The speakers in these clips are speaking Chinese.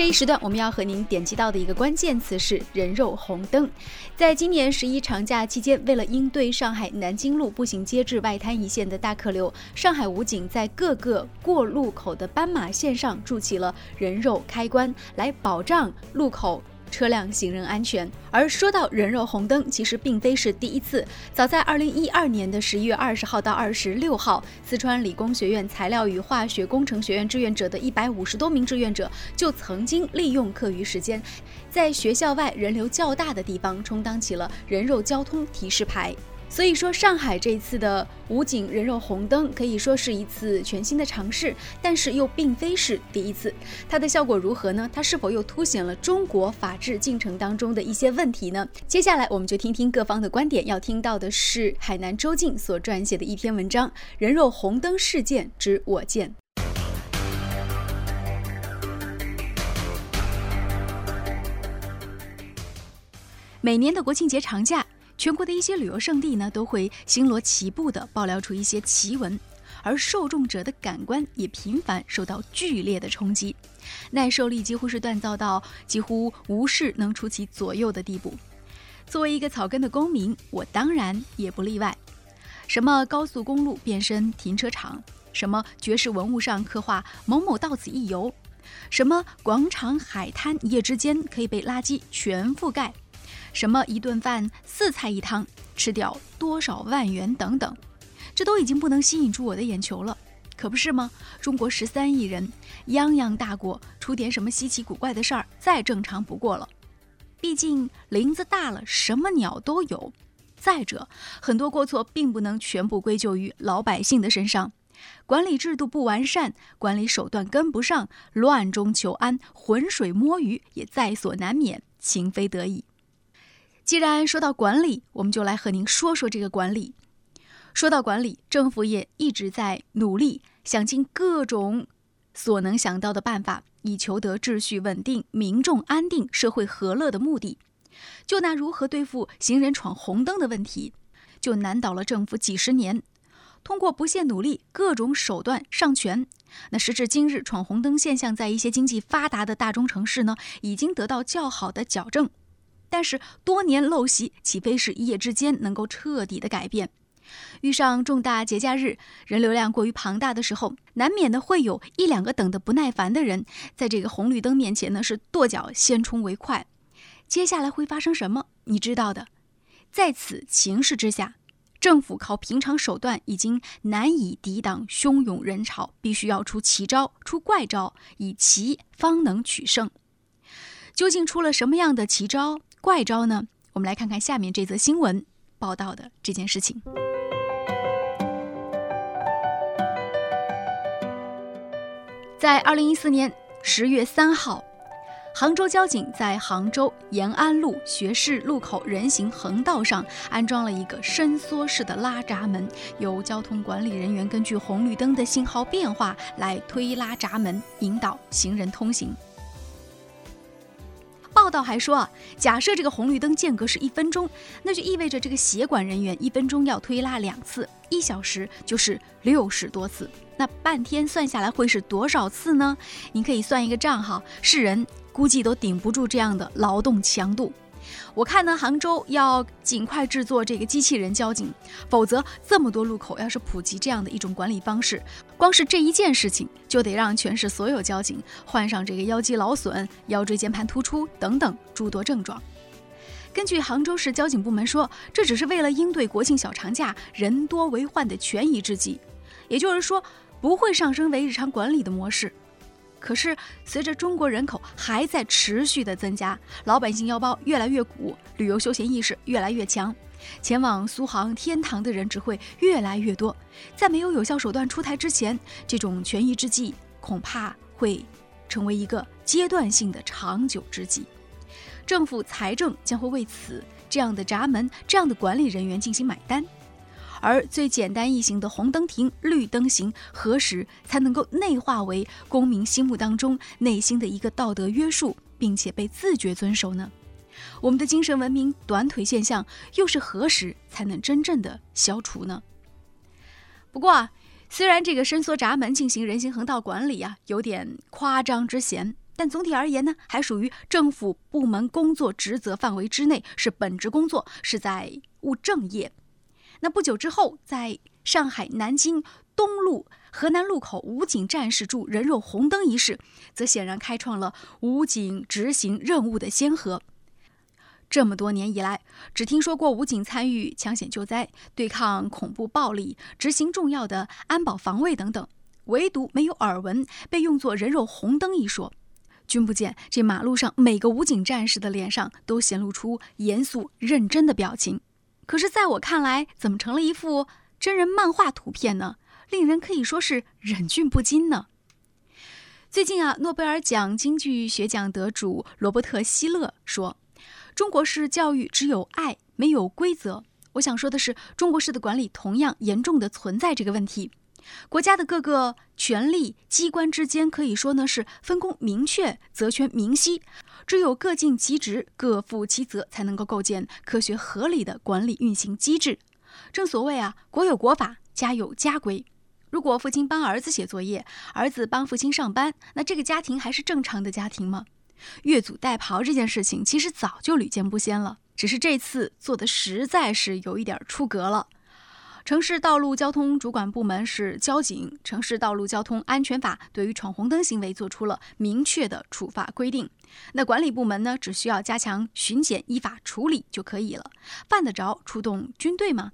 这一时段我们要和您点击到的一个关键词是人肉红灯。在今年十一长假期间，为了应对上海南京路步行街至外滩一线的大客流，上海武警在各个过路口的斑马线上筑起了人肉开关，来保障路口。车辆行人安全。而说到人肉红灯，其实并非是第一次。早在二零一二年的十一月二十号到二十六号，四川理工学院材料与化学工程学院志愿者的一百五十多名志愿者，就曾经利用课余时间，在学校外人流较大的地方充当起了人肉交通提示牌。所以说，上海这一次的武警人肉红灯可以说是一次全新的尝试，但是又并非是第一次。它的效果如何呢？它是否又凸显了中国法治进程当中的一些问题呢？接下来我们就听听各方的观点。要听到的是海南周静所撰写的一篇文章《人肉红灯事件之我见》。每年的国庆节长假。全国的一些旅游胜地呢，都会星罗棋布地爆料出一些奇闻，而受众者的感官也频繁受到剧烈的冲击，耐受力几乎是锻造到几乎无事能出其左右的地步。作为一个草根的公民，我当然也不例外。什么高速公路变身停车场，什么绝世文物上刻画某某到此一游，什么广场海滩一夜之间可以被垃圾全覆盖。什么一顿饭四菜一汤，吃掉多少万元等等，这都已经不能吸引住我的眼球了，可不是吗？中国十三亿人，泱泱大国，出点什么稀奇古怪的事儿，再正常不过了。毕竟林子大了，什么鸟都有。再者，很多过错并不能全部归咎于老百姓的身上，管理制度不完善，管理手段跟不上，乱中求安，浑水摸鱼也在所难免，情非得已。既然说到管理，我们就来和您说说这个管理。说到管理，政府也一直在努力，想尽各种所能想到的办法，以求得秩序稳定、民众安定、社会和乐的目的。就拿如何对付行人闯红灯的问题，就难倒了政府几十年。通过不懈努力，各种手段上全，那时至今日，闯红灯现象在一些经济发达的大中城市呢，已经得到较好的矫正。但是多年陋习岂非是一夜之间能够彻底的改变？遇上重大节假日，人流量过于庞大的时候，难免的会有一两个等得不耐烦的人，在这个红绿灯面前呢是跺脚先冲为快。接下来会发生什么？你知道的。在此情势之下，政府靠平常手段已经难以抵挡汹涌人潮，必须要出奇招、出怪招，以奇方能取胜。究竟出了什么样的奇招？怪招呢？我们来看看下面这则新闻报道的这件事情。在二零一四年十月三号，杭州交警在杭州延安路学士路口人行横道上安装了一个伸缩式的拉闸门，由交通管理人员根据红绿灯的信号变化来推拉闸门，引导行人通行。报道还说啊，假设这个红绿灯间隔是一分钟，那就意味着这个协管人员一分钟要推拉两次，一小时就是六十多次。那半天算下来会是多少次呢？您可以算一个账哈，是人估计都顶不住这样的劳动强度。我看呢，杭州要尽快制作这个机器人交警，否则这么多路口要是普及这样的一种管理方式，光是这一件事情就得让全市所有交警患上这个腰肌劳损、腰椎间盘突出等等诸多症状。根据杭州市交警部门说，这只是为了应对国庆小长假人多为患的权宜之计，也就是说不会上升为日常管理的模式。可是，随着中国人口还在持续的增加，老百姓腰包越来越鼓，旅游休闲意识越来越强，前往苏杭、天堂的人只会越来越多。在没有有效手段出台之前，这种权宜之计恐怕会成为一个阶段性的长久之计。政府财政将会为此这样的闸门、这样的管理人员进行买单。而最简单易行的红灯停、绿灯行，何时才能够内化为公民心目当中内心的一个道德约束，并且被自觉遵守呢？我们的精神文明短腿现象又是何时才能真正的消除呢？不过啊，虽然这个伸缩闸门进行人行横道管理啊有点夸张之嫌。但总体而言呢，还属于政府部门工作职责范围之内，是本职工作，是在务正业。那不久之后，在上海南京东路河南路口武警战士驻人肉红灯一事，则显然开创了武警执行任务的先河。这么多年以来，只听说过武警参与抢险救灾、对抗恐怖暴力、执行重要的安保防卫等等，唯独没有耳闻被用作人肉红灯一说。君不见，这马路上每个武警战士的脸上都显露出严肃认真的表情。可是，在我看来，怎么成了一幅真人漫画图片呢？令人可以说是忍俊不禁呢。最近啊，诺贝尔奖经济学奖得主罗伯特·希勒说。中国式教育只有爱，没有规则。我想说的是，中国式的管理同样严重的存在这个问题。国家的各个权力机关之间可以说呢是分工明确、责权明晰，只有各尽其职、各负其责，才能够构建科学合理的管理运行机制。正所谓啊，国有国法，家有家规。如果父亲帮儿子写作业，儿子帮父亲上班，那这个家庭还是正常的家庭吗？越俎代庖这件事情其实早就屡见不鲜了，只是这次做的实在是有一点出格了。城市道路交通主管部门是交警，《城市道路交通安全法》对于闯红灯行为做出了明确的处罚规定。那管理部门呢，只需要加强巡检、依法处理就可以了。犯得着出动军队吗？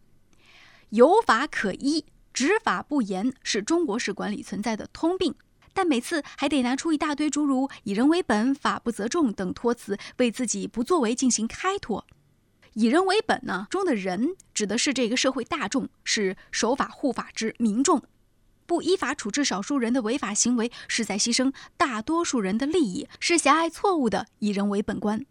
有法可依，执法不严是中国式管理存在的通病。但每次还得拿出一大堆诸如“以人为本”“法不责众”等托词，为自己不作为进行开脱。以人为本呢？中的人指的是这个社会大众，是守法护法之民众。不依法处置少数人的违法行为，是在牺牲大多数人的利益，是狭隘错误的以人为本观。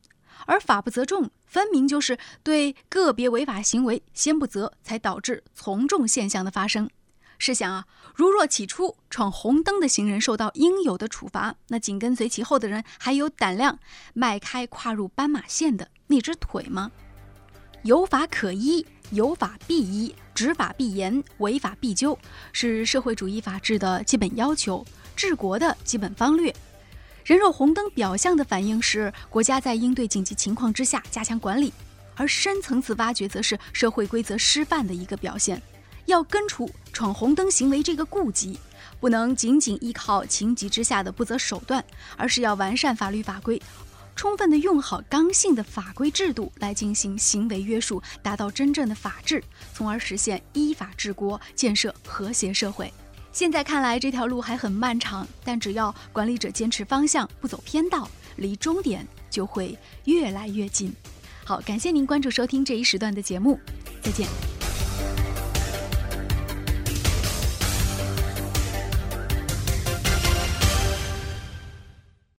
而法不责众，分明就是对个别违法行为先不责，才导致从众现象的发生。试想啊，如若起初闯红灯的行人受到应有的处罚，那紧跟随其后的人还有胆量迈开跨入斑马线的那只腿吗？有法可依，有法必依，执法必严，违法必究，是社会主义法治的基本要求，治国的基本方略。人肉红灯表象的反映是国家在应对紧急情况之下加强管理，而深层次挖掘则是社会规则失范的一个表现。要根除闯红灯行为这个痼疾，不能仅仅依靠情急之下的不择手段，而是要完善法律法规，充分的用好刚性的法规制度来进行行为约束，达到真正的法治，从而实现依法治国，建设和谐社会。现在看来这条路还很漫长，但只要管理者坚持方向，不走偏道，离终点就会越来越近。好，感谢您关注收听这一时段的节目，再见。